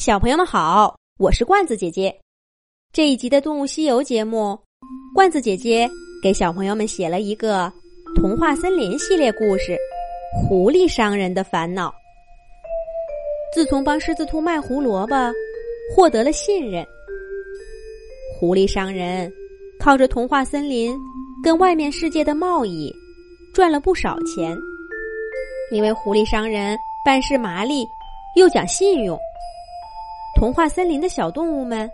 小朋友们好，我是罐子姐姐。这一集的《动物西游》节目，罐子姐姐给小朋友们写了一个童话森林系列故事《狐狸商人的烦恼》。自从帮狮子兔卖胡萝卜，获得了信任，狐狸商人靠着童话森林跟外面世界的贸易赚了不少钱。因为狐狸商人办事麻利，又讲信用。童话森林的小动物们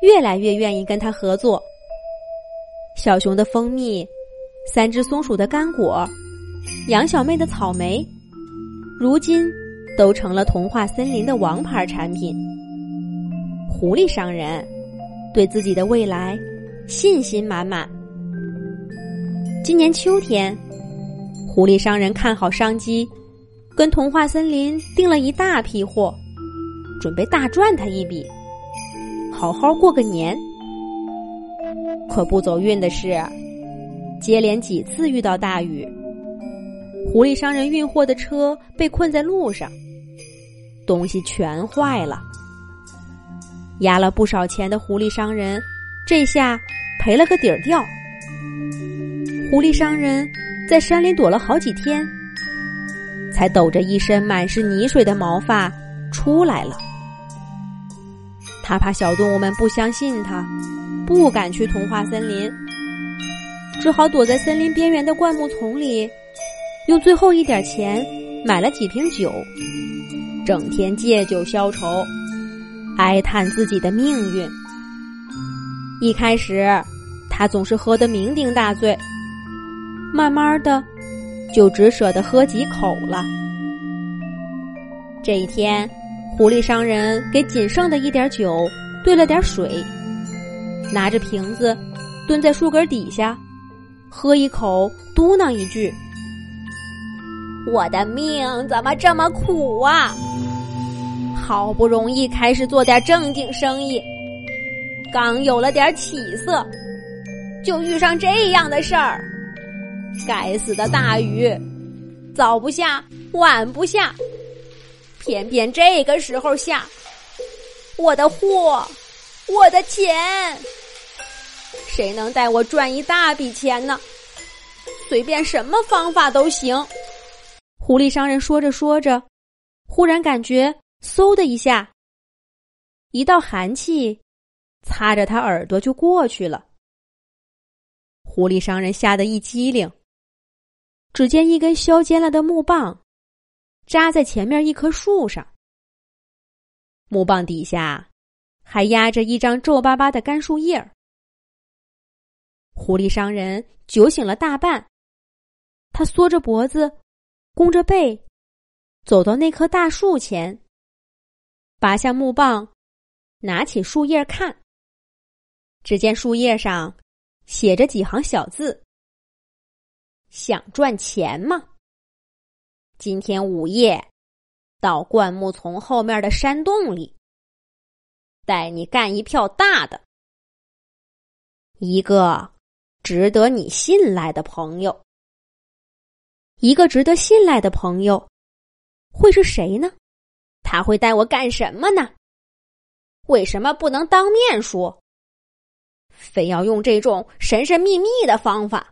越来越愿意跟他合作。小熊的蜂蜜，三只松鼠的干果，杨小妹的草莓，如今都成了童话森林的王牌产品。狐狸商人对自己的未来信心满满。今年秋天，狐狸商人看好商机，跟童话森林订了一大批货。准备大赚他一笔，好好过个年。可不走运的是，接连几次遇到大雨，狐狸商人运货的车被困在路上，东西全坏了。压了不少钱的狐狸商人，这下赔了个底儿掉。狐狸商人在山里躲了好几天，才抖着一身满是泥水的毛发出来了。他怕小动物们不相信他，不敢去童话森林，只好躲在森林边缘的灌木丛里，用最后一点钱买了几瓶酒，整天借酒消愁，哀叹自己的命运。一开始，他总是喝得酩酊大醉，慢慢的，就只舍得喝几口了。这一天。狐狸商人给仅剩的一点酒兑了点水，拿着瓶子蹲在树根底下，喝一口，嘟囔一句：“我的命怎么这么苦啊！好不容易开始做点正经生意，刚有了点起色，就遇上这样的事儿。该死的大雨，早不下，晚不下。”偏偏这个时候下，我的货，我的钱，谁能带我赚一大笔钱呢？随便什么方法都行。狐狸商人说着说着，忽然感觉嗖的一下，一道寒气擦着他耳朵就过去了。狐狸商人吓得一激灵，只见一根削尖了的木棒。扎在前面一棵树上，木棒底下还压着一张皱巴巴的干树叶儿。狐狸商人酒醒了大半，他缩着脖子，弓着背，走到那棵大树前，拔下木棒，拿起树叶看。只见树叶上写着几行小字：“想赚钱吗？”今天午夜，到灌木丛后面的山洞里，带你干一票大的。一个值得你信赖的朋友，一个值得信赖的朋友，会是谁呢？他会带我干什么呢？为什么不能当面说？非要用这种神神秘秘的方法？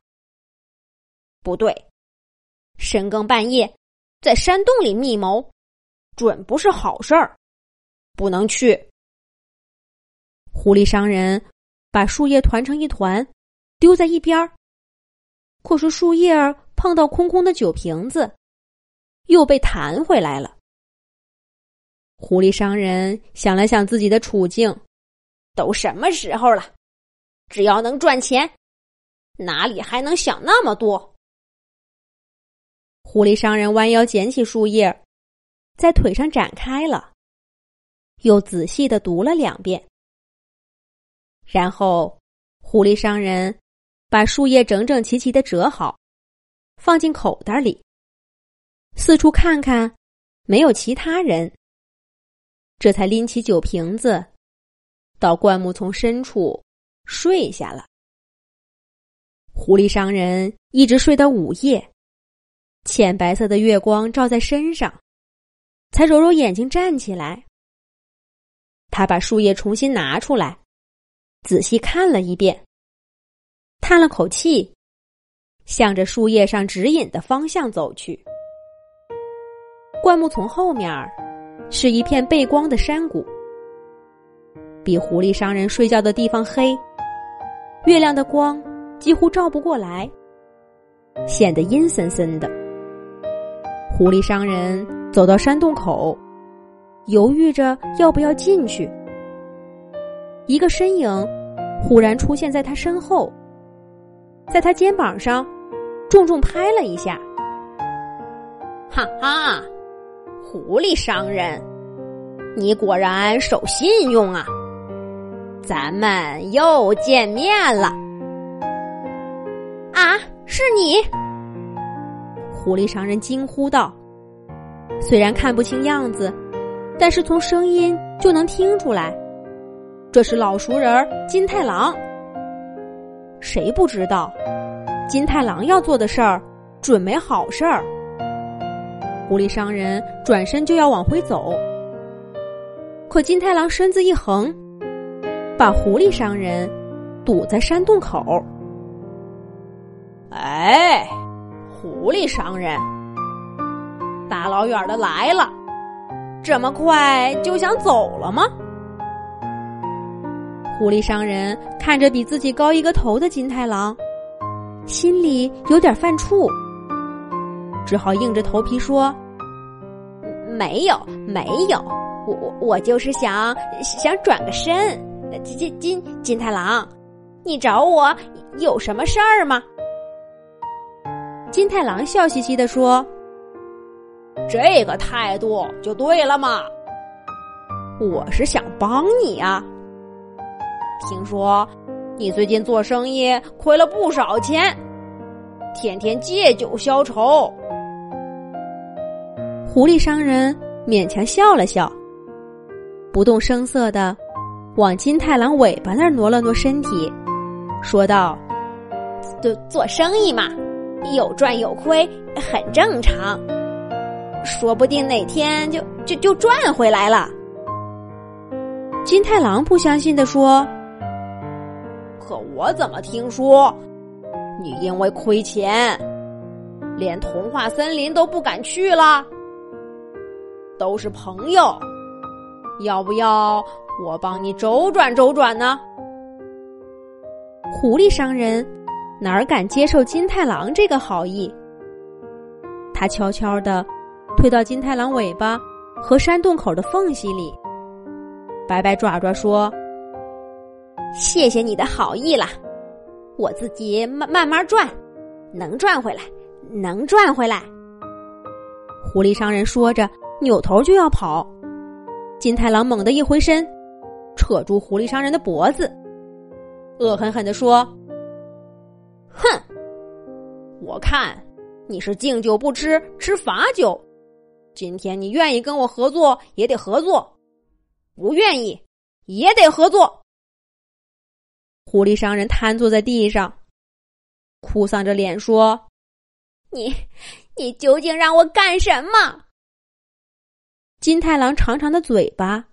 不对，深更半夜。在山洞里密谋，准不是好事儿，不能去。狐狸商人把树叶团成一团，丢在一边儿。可是树叶碰到空空的酒瓶子，又被弹回来了。狐狸商人想了想自己的处境，都什么时候了，只要能赚钱，哪里还能想那么多？狐狸商人弯腰捡起树叶，在腿上展开了，又仔细的读了两遍。然后，狐狸商人把树叶整整齐齐的折好，放进口袋里，四处看看，没有其他人，这才拎起酒瓶子，到灌木丛深处睡下了。狐狸商人一直睡到午夜。浅白色的月光照在身上，才揉揉眼睛站起来。他把树叶重新拿出来，仔细看了一遍，叹了口气，向着树叶上指引的方向走去。灌木丛后面是一片背光的山谷，比狐狸商人睡觉的地方黑，月亮的光几乎照不过来，显得阴森森的。狐狸商人走到山洞口。犹豫着要不要进去，一个身影忽然出现在他身后，在他肩膀上重重拍了一下。哈哈，狐狸商人，你果然守信用啊！咱们又见面了。啊，是你！狐狸商人惊呼道，虽然看不清样子。但是从声音就能听出来，这是老熟人金太郎。谁不知道，金太郎要做的事儿准没好事儿。狐狸商人转身就要往回走，可金太郎身子一横，把狐狸商人堵在山洞口。哎，狐狸商人，大老远的来了。这么快就想走了吗？狐狸商人看着比自己高一个头的金太郎，心里有点犯怵，只好硬着头皮说：“没有，没有，我我我就是想想转个身。金金金金太郎，你找我有什么事儿吗？”金太郎笑嘻嘻的说。这个态度就对了嘛！我是想帮你啊。听说你最近做生意亏了不少钱，天天借酒消愁。狐狸商人勉强笑了笑，不动声色的往金太郎尾巴那儿挪了挪身体，说道：“做做生意嘛，有赚有亏，很正常。”说不定哪天就就就赚回来了。金太郎不相信的说：“可我怎么听说，你因为亏钱，连童话森林都不敢去了？都是朋友，要不要我帮你周转周转呢？”狐狸商人哪敢接受金太郎这个好意？他悄悄的。推到金太郎尾巴和山洞口的缝隙里，摆摆爪爪说：“谢谢你的好意啦，我自己慢慢慢转，能赚回来，能赚回来。”狐狸商人说着，扭头就要跑。金太郎猛地一回身，扯住狐狸商人的脖子，恶狠狠地说：“，我看你是敬酒不吃吃罚酒。”今天你愿意跟我合作也得合作，不愿意也得合作。狐狸商人瘫坐在地上，哭丧着脸说：“你，你究竟让我干什么？”金太郎长长的嘴巴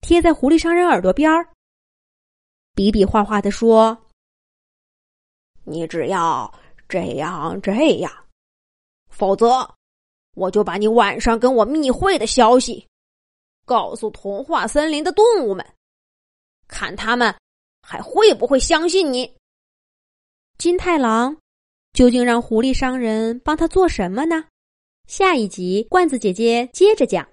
贴在狐狸商人耳朵边儿，比比划划的说：“你只要这样这样，否则。”我就把你晚上跟我密会的消息告诉童话森林的动物们，看他们还会不会相信你。金太郎究竟让狐狸商人帮他做什么呢？下一集，罐子姐姐接着讲。